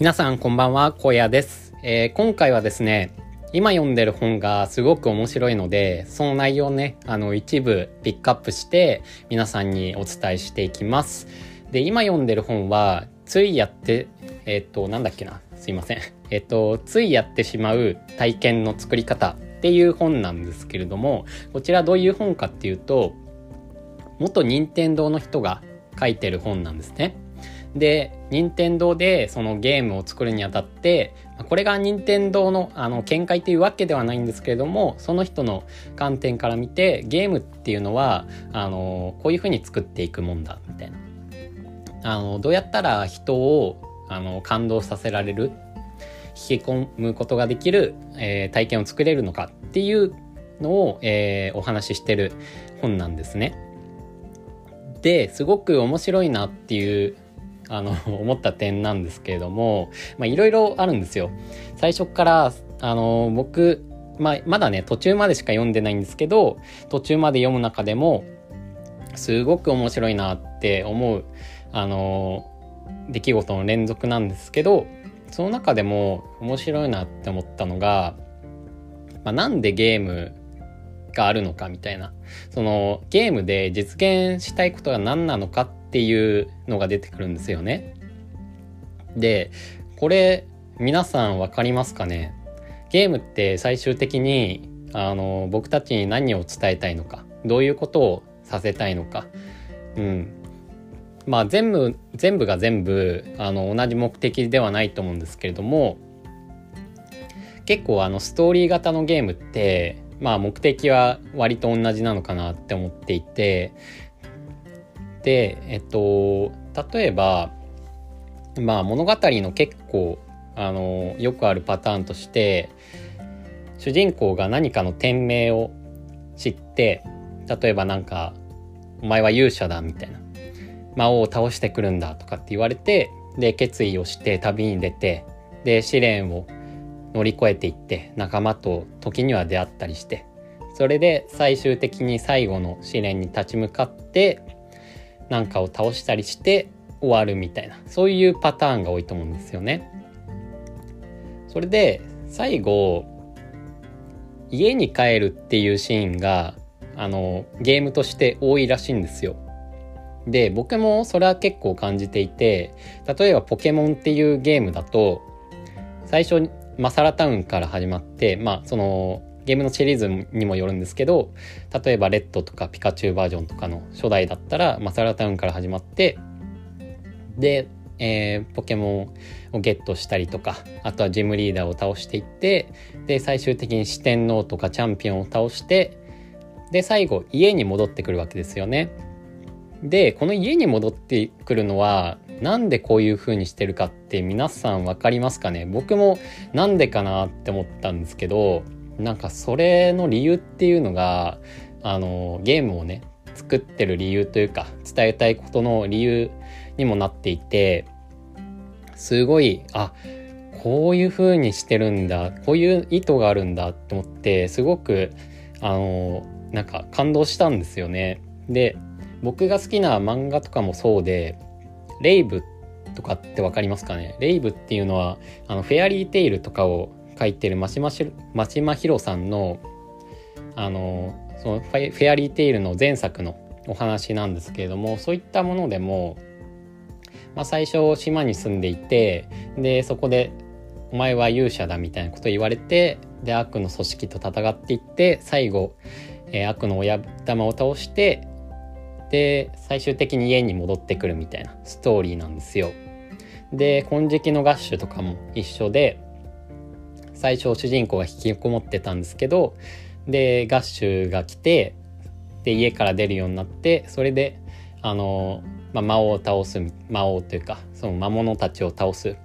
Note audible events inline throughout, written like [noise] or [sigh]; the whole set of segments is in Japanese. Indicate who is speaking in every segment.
Speaker 1: 皆さんこんばんは、荒野です、えー、今回はですね、今読んでる本がすごく面白いので、その内容ね、あの一部ピックアップして皆さんにお伝えしていきます。で、今読んでる本は、ついやって、えっ、ー、と、なんだっけな、すいません。えっ、ー、と、ついやってしまう体験の作り方っていう本なんですけれども、こちらどういう本かっていうと、元任天堂の人が書いてる本なんですね。で、任天堂でそのゲームを作るにあたって、これが任天堂のあの見解というわけではないんですけれども、その人の観点から見て、ゲームっていうのは、あの、こういうふうに作っていくもんだ、みたいな。あの、どうやったら人を、あの、感動させられる、引き込むことができる、えー、体験を作れるのかっていうのを、えー、お話ししてる本なんですね。で、すごく面白いなっていうあの [laughs] 思った点なんですけれどもいろいろあるんですよ。最初からあの僕、まあ、まだね途中までしか読んでないんですけど途中まで読む中でもすごく面白いなって思うあの出来事の連続なんですけどその中でも面白いなって思ったのが、まあ、なんでゲームがあるのかみたいなそのゲームで実現したいことが何なのかっていうのが出てくるんですよね。でこれ皆さん分かりますかね？ゲームって最終的にあの僕たちに何を伝えたいのか？どういうことをさせたいのか？うん。まあ全部全部が全部あの同じ目的ではないと思うんですけれども結構あのストーリー型のゲームってまあ目的は割と同じなのかなって思っていてでえっと例えばまあ物語の結構あのよくあるパターンとして主人公が何かの店名を知って例えばなんか「お前は勇者だ」みたいな「魔王を倒してくるんだ」とかって言われてで決意をして旅に出てで試練を乗り越えていって仲間と時には出会ったりして。それで最終的に最後の試練に立ち向かって何かを倒したりして終わるみたいなそういうパターンが多いと思うんですよね。それで最後家に帰るっていうシーンがあのゲームとして多いらしいんですよ。で僕もそれは結構感じていて例えばポケモンっていうゲームだと最初マサラタウンから始まって、まあ、その、ゲームのシリーズにもよるんですけど、例えばレッドとかピカチュウバージョンとかの初代だったら、マサラタウンから始まって、で、えー、ポケモンをゲットしたりとか、あとはジムリーダーを倒していって、で、最終的に四天王とかチャンピオンを倒して、で、最後、家に戻ってくるわけですよね。で、この家に戻ってくるのは、なんでこういう風にしてるかって皆さん分かりますかね？僕もなんでかなって思ったんですけどなんかそれの理由っていうのがあのゲームをね作ってる理由というか伝えたいことの理由にもなっていてすごいあこういう風にしてるんだこういう意図があるんだと思ってすごくあのなんか感動したんですよね。で僕が好きな漫画とかもそうでレイブとかって分かりますかね？レイブっていうのはあのフェアリーテイルとかを書いてる真島真島ヒロさんのあのそのフェアリーテイルの前作のお話なんですけれどもそういったものでも、まあ、最初島に住んでいてでそこで「お前は勇者だ」みたいなこと言われてで悪の組織と戦っていって最後、えー、悪の親玉を倒してで最終的に家に戻ってくるみたいなストーリーなんですよ。で金色のガッシュとかも一緒で最初主人公が引きこもってたんですけどでガッシュが来てで家から出るようになってそれであの、まあ、魔王を倒す魔王というかその魔物たちを倒すっ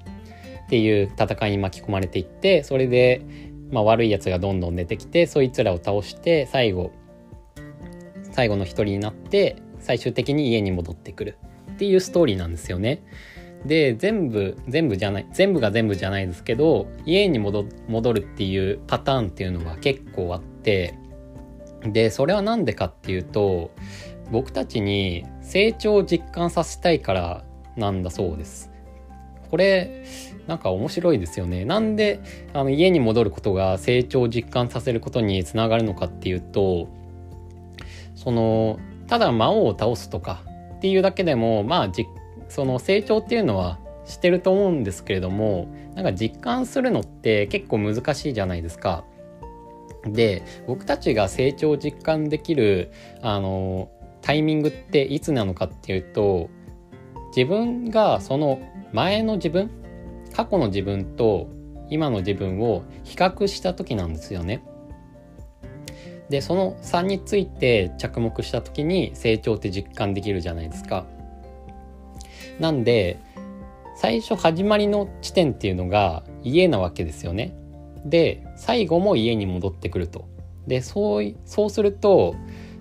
Speaker 1: ていう戦いに巻き込まれていってそれで、まあ、悪いやつがどんどん出てきてそいつらを倒して最後最後の一人になって最終的に家に戻ってくるっていうストーリーなんですよね。で全部全部じゃない全部が全部じゃないですけど家に戻るっていうパターンっていうのが結構あってでそれは何でかっていうと僕たちに成長を実感させたいからなんだそうです。これなんか面白いですよね。なんであの家に戻ることが成長を実感させることにつながるのかっていうとそのただ魔王を倒すとかっていうだけでもまあその成長っていうのはしてると思うんですけれどもなんか実感するのって結構難しいじゃないですか。で僕たちが成長を実感できるあのタイミングっていつなのかっていうと自分がその前の自分過去の自分と今の自分を比較した時なんですよね。でその3について着目した時に成長って実感できるじゃないですか。なんで最初始まりの地点っていうのが家なわけですよね。で最後も家に戻ってくると。でそうそうすると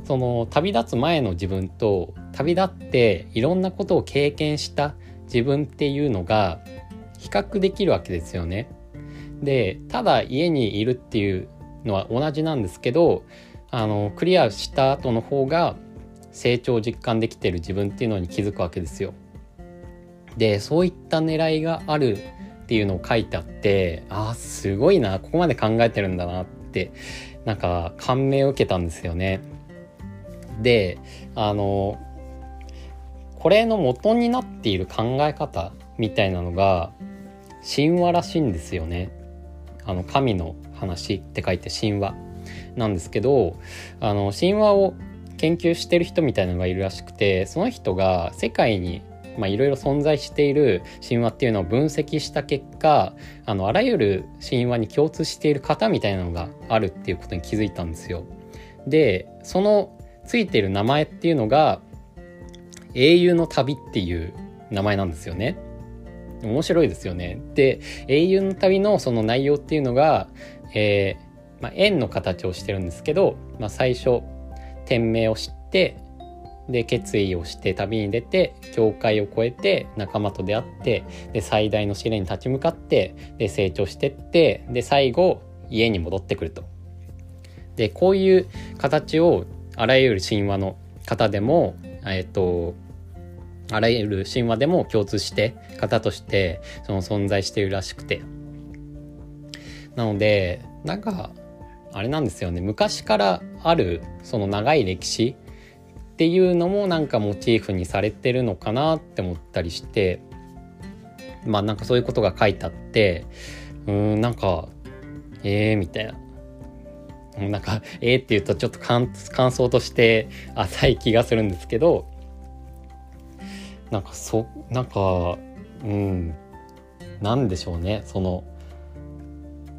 Speaker 1: その旅立つ前の自分と旅立っていろんなことを経験した自分っていうのが比較できるわけですよね。でただ家にいるっていうのは同じなんですけどあのクリアした後の方が成長を実感できてる自分っていうのに気づくわけですよ。でそういった狙いがあるっていうのを書いてあってあすごいなここまで考えてるんだなってなんか感銘を受けたんですよね。であのこれの元になっている考え方みたいなのが神話らしいんですよね。あの神の話って書いて神話なんですけどあの神話を研究してる人みたいなのがいるらしくてその人が世界にいろいろ存在している神話っていうのを分析した結果あのあらゆる神話に共通している型みたいなのがあるっていうことに気づいたんですよ。でそのついてる名前っていうのが英雄の旅っていう名前なんですよね。面白いですよね。で英雄の旅のその内容っていうのが、えーまあ、円の形をしてるんですけど、まあ、最初天命を知ってで決意をして旅に出て境界を越えて仲間と出会ってで最大の試練に立ち向かってで成長してってで最後家に戻ってくると。でこういう形をあらゆる神話の方でもえっ、とあらゆる神話でも共通して型としてその存在しているらしくてなのでなんかあれなんですよね昔からあるその長い歴史っていうのもなんかモチーフにされてるのかなって思ったりしてまあなんかそういうことが書いてあってうんなんかええー、みたいな。なんかええー、って言うとちょっと感想として浅い気がするんですけどなんかそなんかうんなんでしょうね。その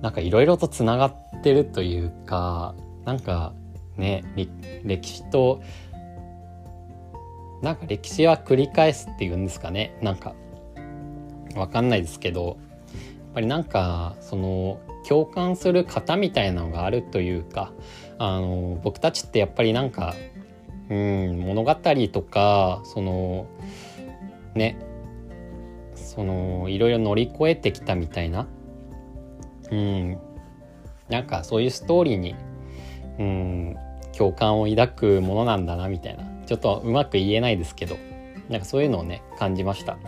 Speaker 1: なんかいろいろとつながってるというかなんかね歴史となんか歴史は繰り返すっていうんですかね。なんかわかんないですけどやっぱりなんかその共感する型みたいなのがあるというかあの僕たちってやっぱりなんかうん物語とかそのねそのいろいろ乗り越えてきたみたいな。うん。なんかそういうストーリーにうん共感を抱くものなんだなみたいな。ちょっとうまく言えないですけどなんかそういうのをね感じました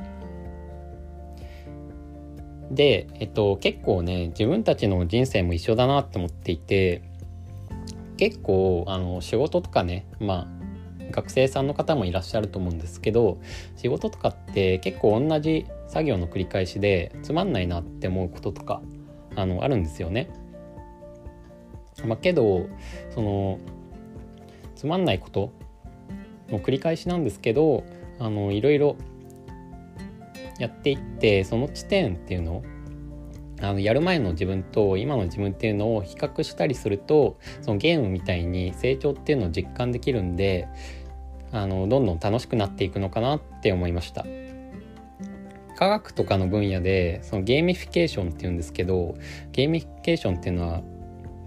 Speaker 1: でえっと結構ね自分たちの人生も一緒だなって思っていて結構あの仕事とかねまあ学生さんの方もいらっしゃると思うんですけど仕事とかって結構同じ作業の繰り返しでつまんないなって思うこととかあのあるんですよね。まあ、けどそのつまんないことの繰り返しなんですけどあのいろいろやっていってその地点っていうのをあのやる前の自分と今の自分っていうのを比較したりするとそのゲームみたいに成長っていうのを実感できるんであのどんどん楽しくなっていくのかなって思いました。科学とかの分野でそのゲーミフィケーションっていうんですけどゲーミフィケーションっていうのは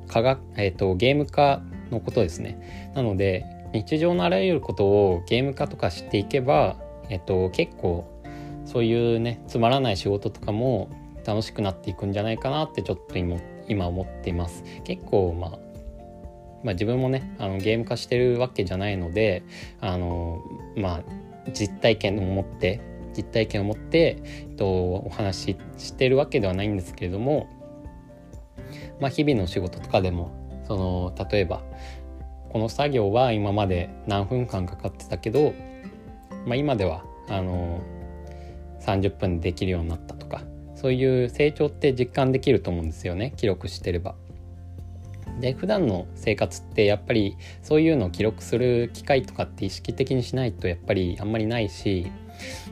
Speaker 1: 科学、えーと、ゲーム化のことですね。なので日常のあらゆることをゲーム化とかしていけば、えーと、結構そういうねつまらない仕事とかも楽しくなっていくんじゃないかなってちょっと今今思っています。結構まあまあ、自分もねあのゲーム化してるわけじゃないのであの、まあ、実体験を持って実体験を持って、えっと、お話ししてるわけではないんですけれども、まあ、日々の仕事とかでもその例えばこの作業は今まで何分間かかってたけど、まあ、今ではあの30分でできるようになったとかそういう成長って実感できると思うんですよね記録してれば。で普段の生活ってやっぱりそういうのを記録する機会とかって意識的にしないとやっぱりあんまりないし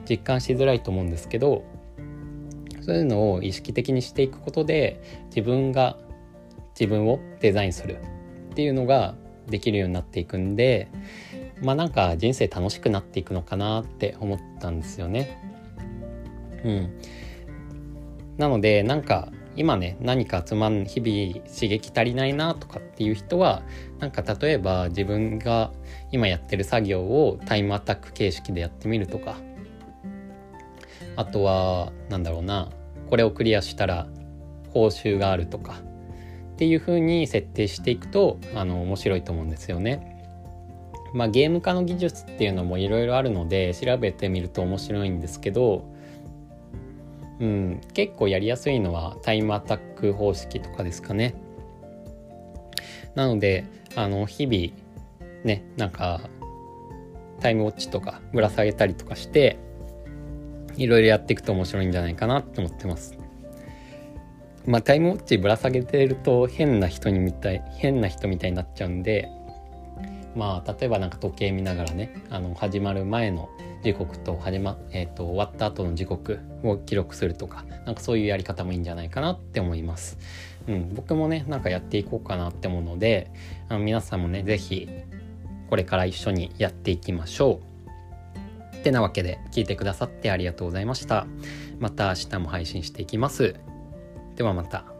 Speaker 1: 実感しづらいと思うんですけどそういうのを意識的にしていくことで自分が自分をデザインするっていうのができるようになっていくんでまあなんか人生楽しくなっていくのかなって思ったんですよね。うん、なのでなんか今ね何かつまん日々刺激足りないなとかっていう人はなんか例えば自分が今やってる作業をタイムアタック形式でやってみるとか。あとはなんだろうなこれをクリアしたら報酬があるとか。っていう風に設定していくとあの面白いと思うんですよね。まあ、ゲーム化の技術っていうのもいろいろあるので調べてみると面白いんですけど、うん、結構やりやすいのはタイムアタック方式とかですかね。なのであの日々ねなんかタイムウォッチとかぶら下げたりとかしていろいろやっていくと面白いんじゃないかなと思ってます。まあタイムウォッチぶら下げてると変な人にみたい変な人みたいになっちゃうんでまあ例えばなんか時計見ながらねあの始まる前の時刻と始ま、えーと、終わった後の時刻を記録するとかなんかそういうやり方もいいんじゃないかなって思います。うん、僕もねなんかやっていこうかなって思うのであの皆さんもね是非これから一緒にやっていきましょう。ってなわけで聞いてくださってありがとうございました。また明日も配信していきます。ではまた。